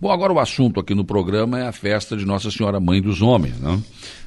Bom, agora o assunto aqui no programa é a festa de Nossa Senhora Mãe dos Homens, né?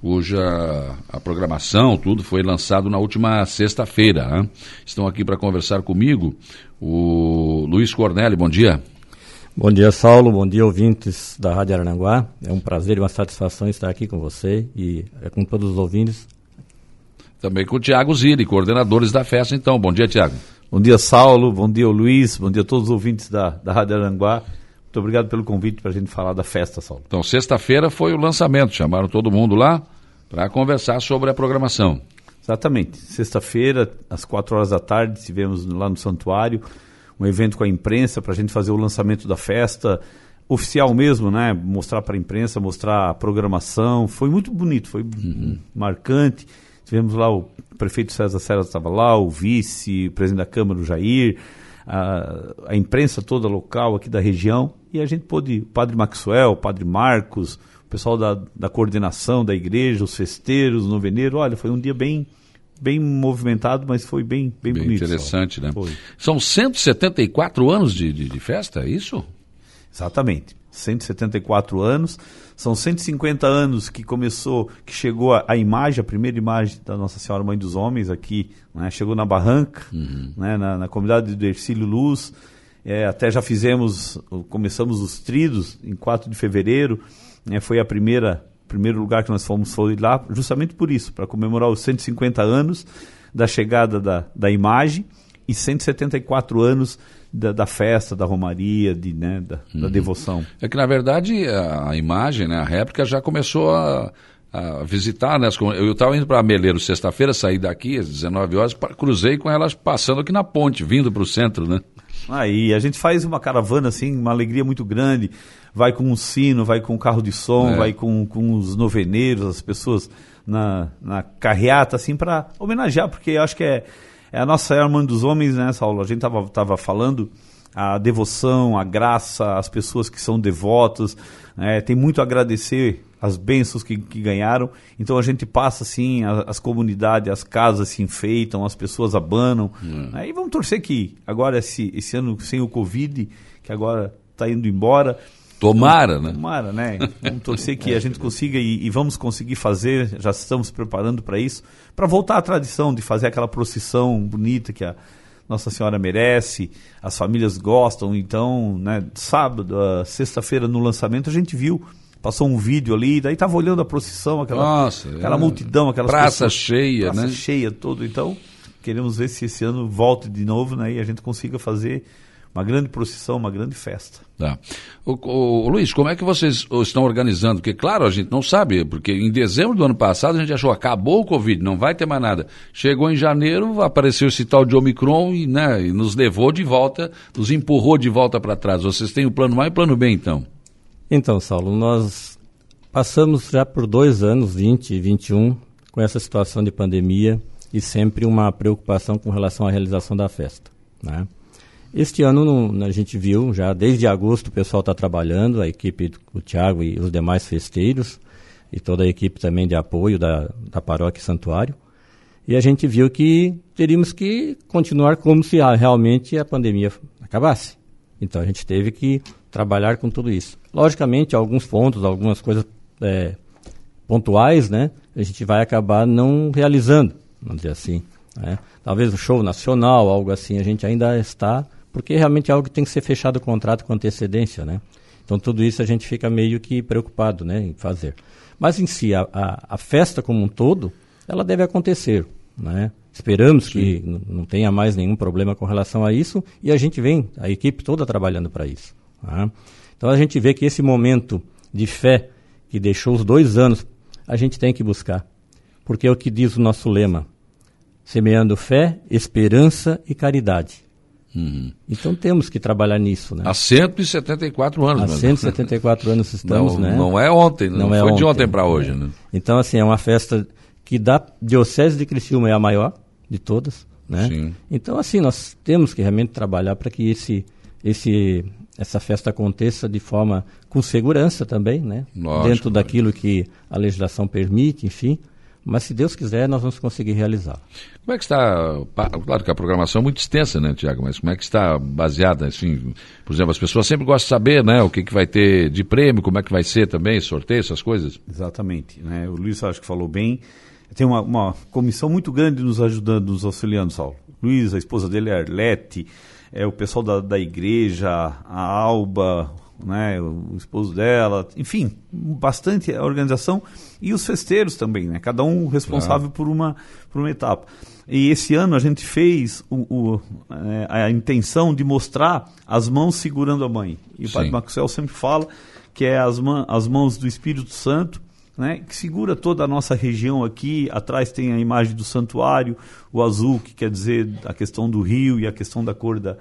cuja a programação, tudo foi lançado na última sexta-feira. Né? Estão aqui para conversar comigo o Luiz Cornélio, bom dia. Bom dia, Saulo. Bom dia, ouvintes da Rádio Arananguá. É um prazer e uma satisfação estar aqui com você e é com todos os ouvintes. Também com o Tiago Zilli, coordenadores da festa, então. Bom dia, Tiago. Bom dia, Saulo. Bom dia, Luiz. Bom dia a todos os ouvintes da, da Rádio Aranguá. Muito obrigado pelo convite para a gente falar da festa, Saulo. Então, sexta-feira foi o lançamento. Chamaram todo mundo lá para conversar sobre a programação. Exatamente. Sexta-feira, às quatro horas da tarde, estivemos lá no santuário, um evento com a imprensa para a gente fazer o lançamento da festa oficial mesmo, né? Mostrar para a imprensa, mostrar a programação. Foi muito bonito, foi uhum. marcante. Tivemos lá o prefeito César Serra estava lá, o vice, o presidente da Câmara, o Jair, a, a, imprensa toda local aqui da região. E a gente pôde, o padre Maxwell, o padre Marcos, o pessoal da, da coordenação da igreja, os festeiros, o noveneiro. Olha, foi um dia bem, bem movimentado, mas foi bem, bem, bem bonito. Interessante, só. né? Foi. São 174 anos de, de, de festa, é isso? Exatamente. 174 anos. São 150 anos que começou, que chegou a, a, imagem, a primeira imagem da Nossa Senhora Mãe dos Homens aqui, né? chegou na Barranca, uhum. né? na, na, comunidade do Ercílio Luz. É, até já fizemos, começamos os tridos em 4 de fevereiro. Né? Foi a primeira primeiro lugar que nós fomos foi lá, justamente por isso, para comemorar os 150 anos da chegada da, da imagem e 174 anos da, da, festa, da romaria, de, né, da, uhum. da, devoção. É que, na verdade, a, imagem, né, a réplica já começou a, a visitar, né, eu estava indo para Meleiro sexta-feira, saí daqui às 19 horas, cruzei com elas passando aqui na ponte, vindo para o centro, né? Aí, a gente faz uma caravana, assim, uma alegria muito grande, vai com um sino, vai com um carro de som, é. vai com, com os noveneiros, as pessoas na, na carreata, assim, para homenagear, porque acho que é é a nossa irmã dos homens, né, Saulo? A gente tava, tava falando a devoção, a graça, as pessoas que são devotas, né? tem muito a agradecer as bênçãos que, que ganharam. Então a gente passa assim, a, as comunidades, as casas se enfeitam, as pessoas abanam. Hum. Né? E vamos torcer que agora, esse, esse ano sem o Covid, que agora está indo embora, Tomara, né? Tomara, né? Vamos torcer que a gente consiga e, e vamos conseguir fazer, já estamos preparando para isso, para voltar à tradição de fazer aquela procissão bonita que a Nossa Senhora merece, as famílias gostam. Então, né, sábado, sexta-feira no lançamento, a gente viu, passou um vídeo ali, daí estava olhando a procissão, aquela, Nossa, aquela é. multidão, aquelas praça pessoas, cheia, praça né? cheia, todo. Então, queremos ver se esse ano volte de novo, né, e a gente consiga fazer uma grande procissão, uma grande festa. Tá. O, o, o, Luiz, como é que vocês estão organizando? Porque, claro, a gente não sabe, porque em dezembro do ano passado a gente achou acabou o Covid, não vai ter mais nada. Chegou em janeiro, apareceu esse tal de Omicron e, né, e nos levou de volta, nos empurrou de volta para trás. Vocês têm o plano A e o plano B, então? Então, Saulo, nós passamos já por dois anos, 20 e 21, com essa situação de pandemia e sempre uma preocupação com relação à realização da festa. Né? Este ano no, a gente viu, já desde agosto o pessoal está trabalhando, a equipe do Tiago e os demais festeiros, e toda a equipe também de apoio da, da paróquia Santuário. E a gente viu que teríamos que continuar como se a, realmente a pandemia acabasse. Então a gente teve que trabalhar com tudo isso. Logicamente, alguns pontos, algumas coisas é, pontuais, né, a gente vai acabar não realizando, vamos dizer assim. Né? Talvez o show nacional, algo assim, a gente ainda está porque realmente é algo que tem que ser fechado o contrato com antecedência, né? Então tudo isso a gente fica meio que preocupado, né, em fazer. Mas em si, a, a, a festa como um todo, ela deve acontecer, né? Esperamos Sim. que não tenha mais nenhum problema com relação a isso e a gente vem, a equipe toda trabalhando para isso. Tá? Então a gente vê que esse momento de fé que deixou os dois anos, a gente tem que buscar. Porque é o que diz o nosso lema: semeando fé, esperança e caridade. Uhum. Então temos que trabalhar nisso. Né? Há 174 anos. Há 174 anos estamos, não, né? Não é ontem, não, não é foi ontem, de ontem para hoje. Né? Então, assim, é uma festa que da Diocese de Criciúma é a maior de todas. Né? Sim. Então, assim, nós temos que realmente trabalhar para que esse, esse, essa festa aconteça de forma com segurança também, né? Lógico, Dentro daquilo que a legislação permite, enfim. Mas se Deus quiser, nós vamos conseguir realizar. Como é que está, claro que a programação é muito extensa, né, Tiago, mas como é que está baseada, assim, por exemplo, as pessoas sempre gostam de saber, né, o que, que vai ter de prêmio, como é que vai ser também, sorteio, essas coisas? Exatamente, né, o Luiz acho que falou bem, tem uma, uma comissão muito grande nos ajudando, nos auxiliando, Saulo. Luiz, a esposa dele é Arlete, é o pessoal da, da igreja, a Alba, né, o esposo dela, enfim, bastante organização e os festeiros também, né, cada um responsável por, uma, por uma etapa. E esse ano a gente fez o, o, é, a intenção de mostrar as mãos segurando a mãe. E o Padre Maxwell sempre fala que é as, as mãos do Espírito Santo né, que segura toda a nossa região aqui. Atrás tem a imagem do santuário, o azul, que quer dizer a questão do rio e a questão da cor da,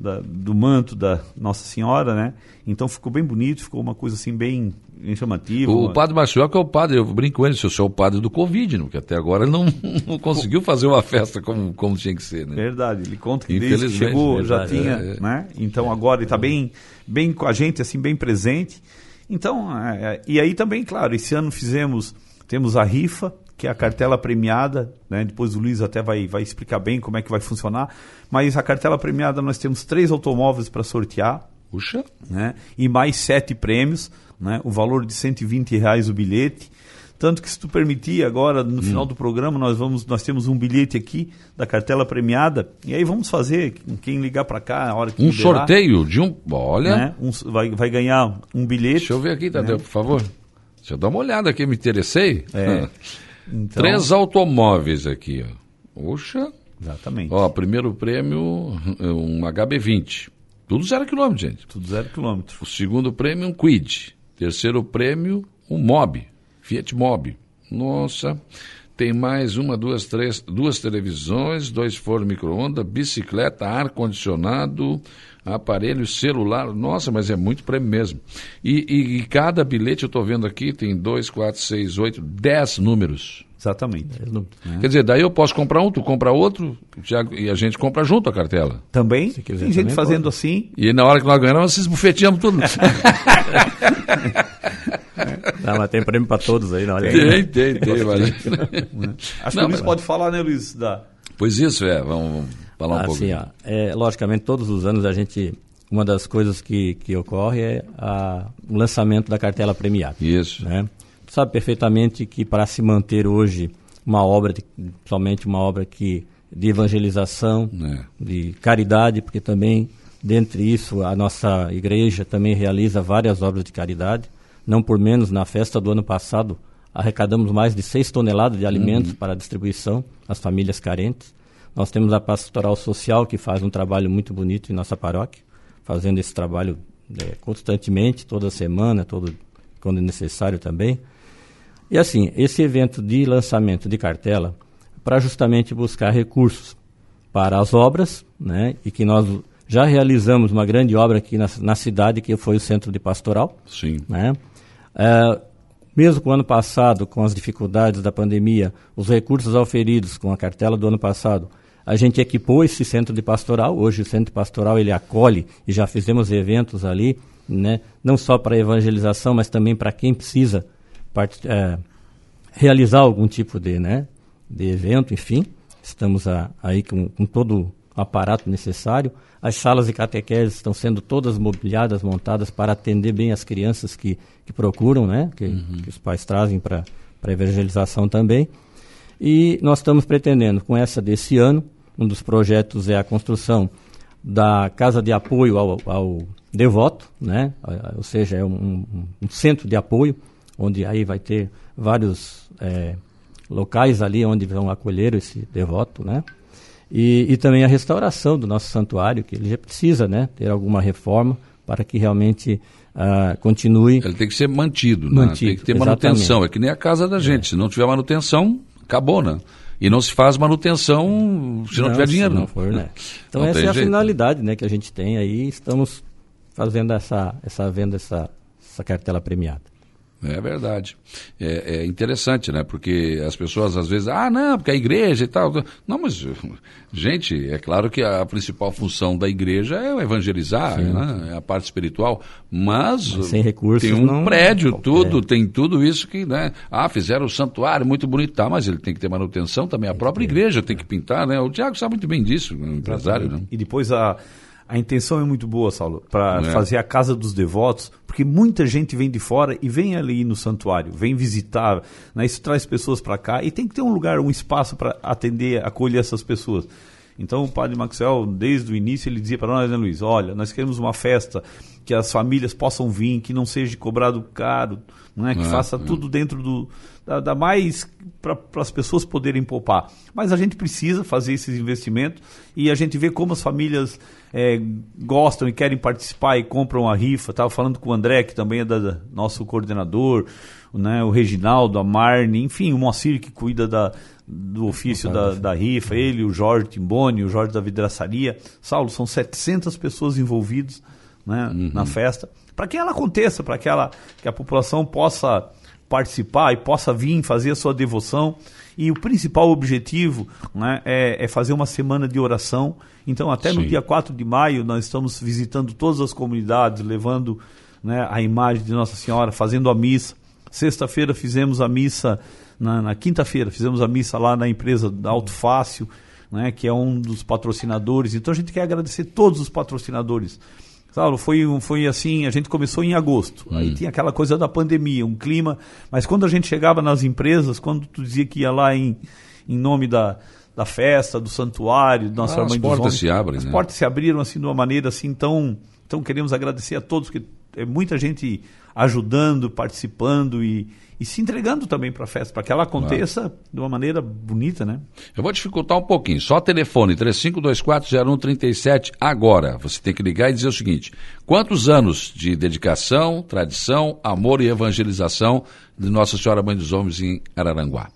da, do manto da Nossa Senhora, né? Então ficou bem bonito, ficou uma coisa assim bem, chamativa. O uma... padre que é o padre, eu brinco com ele, se eu sou o padre do Covid, porque até agora ele não, não conseguiu fazer uma festa como, como tinha que ser, né? Verdade, ele conta que desde que chegou verdade, já tinha, é, é. né? Então agora ele está bem, bem com a gente, assim, bem presente. Então, é, é, e aí também, claro, esse ano fizemos, temos a rifa, que é a cartela premiada, né? depois o Luiz até vai, vai explicar bem como é que vai funcionar, mas a cartela premiada nós temos três automóveis para sortear, Puxa. Né? e mais sete prêmios, né? o valor de 120 reais o bilhete, tanto que se tu permitir, agora no hum. final do programa nós vamos, nós temos um bilhete aqui da cartela premiada e aí vamos fazer quem ligar para cá a hora que um liberar, sorteio de um, olha, né? um, vai, vai ganhar um bilhete. Deixa eu ver aqui, Tadeu, né? por favor. Deixa eu dar uma olhada aqui, me interessei. É. Então... Três automóveis aqui, ó. Oxa. Exatamente. Ó, primeiro prêmio, um HB20. Tudo zero quilômetro, gente. Tudo zero quilômetro. O segundo prêmio, um Quid. Terceiro prêmio, um Mob. Fiat Mobi. Nossa, tem mais uma, duas, três, duas televisões, dois fornos micro-ondas, bicicleta, ar-condicionado, aparelho celular. Nossa, mas é muito prêmio mesmo. E, e, e cada bilhete, eu estou vendo aqui, tem dois, quatro, seis, oito, dez números. Exatamente. É. Quer dizer, daí eu posso comprar um, tu compra outro, e a gente compra junto a cartela. Também. Tem gente também fazendo pode. assim. E na hora que nós ganhamos, vocês bufeteamos tudo. Não, mas tem prêmio para todos aí, não. Olha tem, tem, tem, mas... Acho não, que o Luiz pode falar, né, Luiz? Da... Pois isso, é. Vamos, vamos falar um assim, pouco. Ó, é, logicamente, todos os anos a gente... Uma das coisas que, que ocorre é a, o lançamento da cartela premiada. Isso. Né? Tu sabe perfeitamente que para se manter hoje uma obra, de, somente uma obra que de evangelização, é. de caridade, porque também, dentre isso, a nossa igreja também realiza várias obras de caridade não por menos, na festa do ano passado, arrecadamos mais de 6 toneladas de alimentos uhum. para distribuição às famílias carentes. Nós temos a Pastoral Social, que faz um trabalho muito bonito em nossa paróquia, fazendo esse trabalho é, constantemente, toda semana, todo, quando necessário também. E assim, esse evento de lançamento de cartela, para justamente buscar recursos para as obras, né, e que nós já realizamos uma grande obra aqui na, na cidade, que foi o Centro de Pastoral. Sim. Né, é, mesmo com o ano passado, com as dificuldades da pandemia, os recursos auferidos com a cartela do ano passado, a gente equipou esse centro de pastoral. Hoje o centro pastoral ele acolhe e já fizemos eventos ali, né? não só para evangelização, mas também para quem precisa é, realizar algum tipo de, né, de evento, enfim. Estamos a, aí com, com todo o aparato necessário. As salas de catequese estão sendo todas mobiliadas, montadas para atender bem as crianças que, que procuram, né? que, uhum. que os pais trazem para a evangelização também. E nós estamos pretendendo, com essa desse ano, um dos projetos é a construção da casa de apoio ao, ao devoto, né? ou seja, é um, um, centro de apoio, onde aí vai ter vários é, locais ali onde vão acolher esse devoto, né? E, e também a restauração do nosso santuário, que ele já precisa né, ter alguma reforma para que realmente uh, continue. Ele tem que ser mantido, né? mantido tem que ter exatamente. manutenção. É que nem a casa da gente. É. Se não tiver manutenção, acabou, né? E não se faz manutenção se não, não tiver dinheiro. Não for, né? Então não essa é a jeito. finalidade né, que a gente tem aí. Estamos fazendo essa, essa venda, essa, essa cartela premiada. É verdade. É, é, interessante, né? Porque as pessoas às vezes, ah, não, porque a igreja e tal. Não, mas, gente, é claro que a principal função da igreja é evangelizar, né? é a parte espiritual. Mas, mas sem recursos, tem um não... prédio, tudo, é. tem tudo isso que, né? Ah, fizeram o santuário muito bonito, tá, mas ele tem que ter manutenção também. A própria igreja tem que pintar, né? O Tiago sabe muito bem disso, o empresário, né? E depois a a intenção é muito boa, Saulo, para é. fazer a casa dos devotos, porque muita gente vem de fora e vem ali no santuário, vem visitar, né? isso traz pessoas para cá e tem que ter um lugar, um espaço para atender, acolher essas pessoas. Então o padre Maxwell, desde o início, ele dizia para nós, né, Luiz, olha, nós queremos uma festa que as famílias possam vir, que não seja cobrado caro, né, que é, faça é. tudo dentro do, da, da mais para as pessoas poderem poupar. Mas a gente precisa fazer esses investimentos e a gente vê como as famílias é, gostam e querem participar e compram a rifa. Estava falando com o André, que também é da, da, nosso coordenador, né, o Reginaldo, a Marne, enfim, o Moacir que cuida da, do ofício da, da rifa, ele, o Jorge Timboni, o Jorge da vidraçaria. Saulo, são 700 pessoas envolvidas né, uhum. na festa. Para que ela aconteça, para que, ela, que a população possa participar e possa vir fazer a sua devoção. E o principal objetivo né, é, é, fazer uma semana de oração. Então, até Sim. no dia 4 de maio, nós estamos visitando todas as comunidades, levando né, a imagem de Nossa Senhora, fazendo a missa. Sexta-feira fizemos a missa, na, na quinta-feira fizemos a missa lá na empresa da Alto Fácil, né, que é um dos patrocinadores. Então, a gente quer agradecer todos os patrocinadores Saulo, foi, foi assim, a gente começou em agosto. Hum. Aí tinha aquela coisa da pandemia, um clima. Mas quando a gente chegava nas empresas, quando tu dizia que ia lá em, em nome da, da festa, do santuário, da Nossa ah, Mãe as portas homens, se abrem, as né? portas se abriram assim de uma maneira assim tão, então queremos agradecer a todos porque é muita gente ajudando, participando e, e se entregando também para a festa, para que ela aconteça claro. de uma maneira bonita, né? Eu vou dificultar um pouquinho. Só telefone 35240137 agora. Você tem que ligar e dizer o seguinte: quantos anos de dedicação, tradição, amor e evangelização de Nossa Senhora Mãe dos Homens em Araranguá?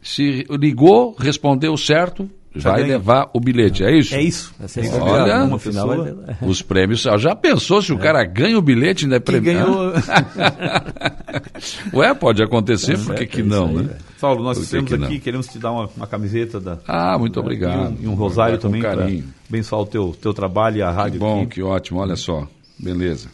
Se ligou, respondeu certo, vai levar o bilhete, é isso? É isso. Olha, uma final os prêmios. Já pensou se o é. cara ganha o bilhete ainda é prêmio? Ganhou... Ué, pode acontecer, por que, que não, aí, né? Saulo, nós temos aqui, queremos te dar uma, uma, camiseta da. Ah, muito obrigado. E um, e um rosário também para abençoar o teu, teu trabalho e a rádio. Que bom, aqui. que ótimo, olha só. Beleza.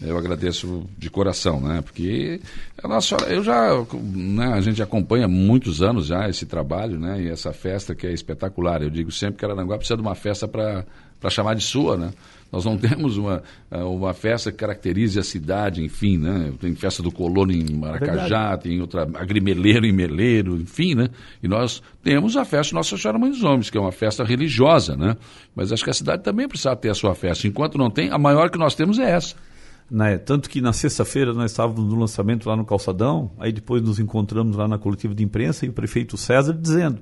Eu agradeço de coração, né? Porque a nossa, eu já, né, a gente acompanha muitos anos já esse trabalho, né? E essa festa que é espetacular. Eu digo sempre que Aranguá precisa de uma festa para chamar de sua, né? Nós não temos uma, uma festa que caracterize a cidade, enfim, né? Tem festa do colono em Maracajá, é tem outra agrimeleiro em Meleiro, enfim, né? E nós temos a festa Nossa Senhora Mãe dos Homens, que é uma festa religiosa, né? Mas acho que a cidade também precisa ter a sua festa. Enquanto não tem, a maior que nós temos é essa. Né? Tanto que na sexta-feira nós estávamos no lançamento lá no Calçadão, aí depois nos encontramos lá na coletiva de imprensa e o prefeito César dizendo: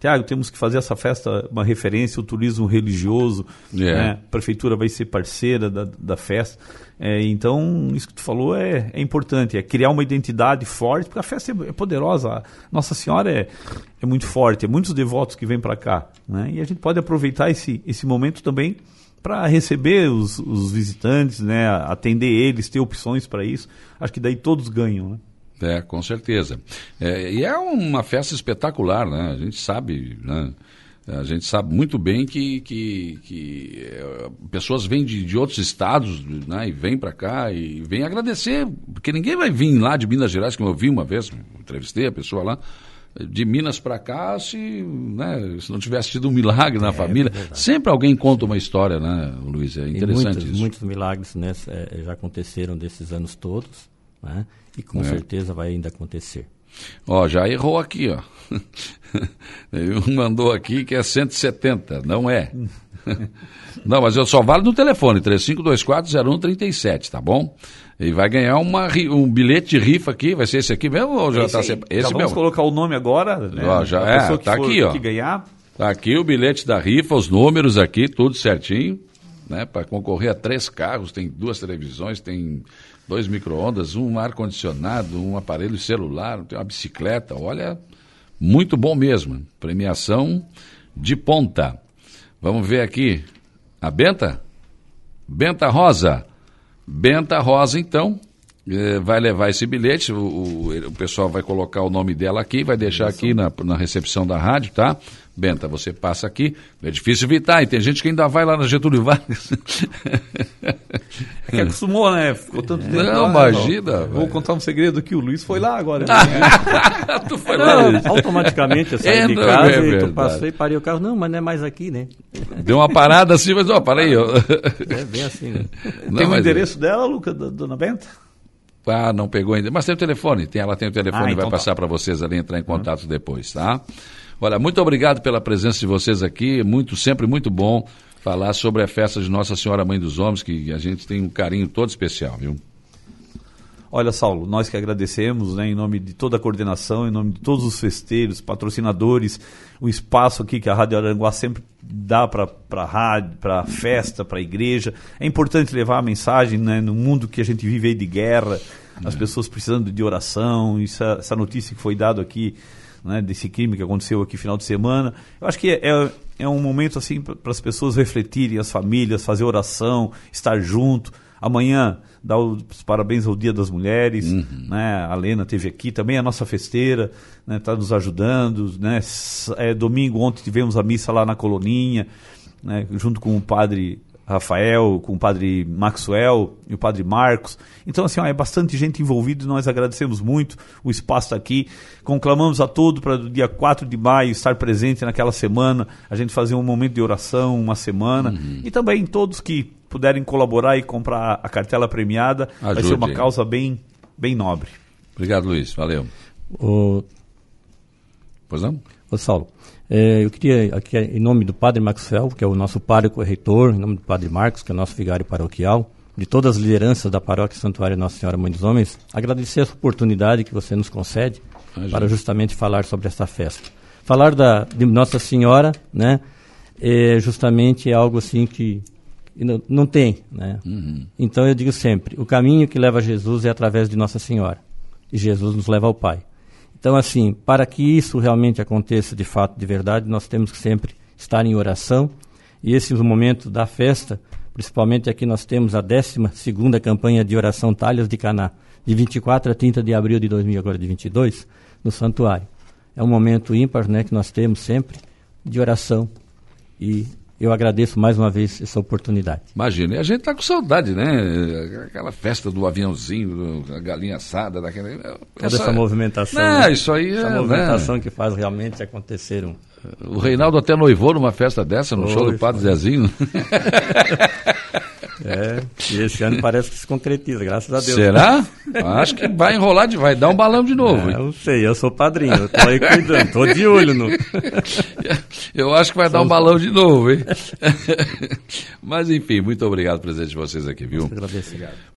Tiago, temos que fazer essa festa uma referência ao turismo religioso, yeah. É. né? a prefeitura vai ser parceira da, da festa. É, então, isso que tu falou é, é importante, é criar uma identidade forte, porque a festa é, é poderosa, Nossa Senhora é, é muito forte, é muitos devotos que vêm para cá. Né? E a gente pode aproveitar esse, esse momento também para receber os, os, visitantes, né, atender eles, ter opções para isso. Acho que daí todos ganham, né? É, com certeza. É, e é uma festa espetacular, né? A gente sabe, né? A gente sabe muito bem que, que, que é, pessoas vêm de, de outros estados né, e vêm para cá e vêm agradecer, porque ninguém vai vir lá de Minas Gerais, como eu vi uma vez, entrevistei a pessoa lá, de Minas para cá, se, né, se não tivesse tido um milagre na é, família. É Sempre alguém conta uma história, né, Luiz? É interessante muitos, isso. Muitos milagres né, é, já aconteceram desses anos todos, né, e com é. certeza vai ainda acontecer. Ó, já errou aqui, ó. mandou aqui que é 170, não é. não, mas eu só vale no telefone, 35240137, tá bom? E vai ganhar uma, um bilhete de rifa aqui, vai ser esse aqui mesmo ou já está esse já vamos mesmo? colocar o nome agora, né? Ó, já, é, tá aqui, ó. ganhar. Tá aqui o bilhete da rifa, os números aqui, tudo certinho, né? Para concorrer a três carros, tem duas televisões, tem dois micro-ondas, um ar-condicionado, um aparelho celular, tem uma bicicleta, olha, muito bom mesmo. Premiação de ponta. Vamos ver aqui. A Benta? Benta Rosa. Benta Rosa, então, é, vai levar esse bilhete, o, o, o, pessoal vai colocar o nome dela aqui, vai deixar aqui na, na recepção da rádio, tá? Benta, você passa aqui, é difícil evitar, e tem gente que ainda vai lá na Getúlio Vargas. É que acostumou, né? Ficou tanto tempo Não, lá, imagina. não. Vou contar um segredo aqui, o Luiz foi lá agora. tu foi lá, Não, automaticamente eu saí É, de casa é e tu passei, parei o carro. Não, mas não é mais aqui, né? deu uma parada assim, mas ó, aí. ó. É bem assim, né? Não, Tem o mas- endereço dela, Luca, da dona Benta? Ah, não pegou ainda. Mas tem o telefone, tem, ela tem o telefone, Ah, vai então tá. passar para vocês ali entrar em contato depois, tá? Olha, muito obrigado pela presença de vocês aqui, muito sempre muito bom falar sobre a festa de Nossa Senhora Mãe dos Homens, que a gente tem um carinho todo especial, viu? Olha, Saulo, nós que agradecemos, né, em nome de toda a coordenação, em nome de todos os festeiros, patrocinadores, o espaço aqui que a Rádio Aranguá sempre dá para a rádio, para a festa, para a igreja. É importante levar a mensagem né, no mundo que a gente vive aí de guerra, as pessoas precisando de oração, isso, essa notícia que foi dada aqui, né, desse crime que aconteceu aqui final de semana. Eu acho que é, é, é um momento assim para as pessoas refletirem, as famílias, fazer oração, estar junto. Amanhã dá os parabéns ao Dia das Mulheres, né? A Lena teve aqui, também a nossa festeira, né? Está nos ajudando, né? É, domingo ontem tivemos a missa lá na Coloninha, né? Junto com o padre Rafael, com o padre Maxwell e o padre Marcos. Então, assim, ó, é bastante gente envolvida e nós agradecemos muito. O espaço está aqui. Conclamamos a todos para o dia 4 de maio estar presente naquela semana, a gente fazer um momento de oração, uma semana. E também todos que puderem colaborar e comprar a cartela premiada, vai ser Ajude. uma causa bem, bem nobre. Obrigado, Luiz. Valeu. O, Pois não? Ô Saulo, eh, eu queria aqui em nome do Padre Maxwell, que é o nosso pároco reitor, em nome do Padre Marcos, que é o nosso vigário paroquial, de todas as lideranças da paróquia Santuário Nossa Senhora Mãe dos Homens, agradecer essa oportunidade que você nos concede para justamente falar sobre essa festa. Falar da, de Nossa Senhora, né, é justamente algo assim que não, não tem, né? Então eu digo sempre, o caminho que leva a Jesus é através de Nossa Senhora, e Jesus nos leva ao Pai. Então, assim, para que isso realmente aconteça de fato, de verdade, nós temos que sempre estar em oração. E esse momento da festa, principalmente aqui nós temos a 12 campanha de oração Talhas de Caná, de 24 a 30 de abril de 2000, agora de 22, no santuário. É um momento ímpar né, que nós temos sempre de oração. E eu agradeço mais uma vez essa oportunidade. Imagina, e a gente tá com saudade, né? Aquela festa do aviãozinho, a galinha assada, daquela. Toda essa movimentação. Não, né? isso aí Essa é. movimentação né? que faz realmente acontecer um. O Reinaldo até noivou numa festa dessa, no Foi, show do Padre. Zezinho. É, e esse ano parece que se concretiza, graças a Deus. Será? Acho que vai enrolar, de, vai dar um balão de novo. É, eu sei, eu sou padrinho, eu tô aí cuidando, tô de olho no. Eu acho que vai dar um balão de novo, hein? Mas enfim, muito obrigado presente de vocês aqui, viu? Agradeço.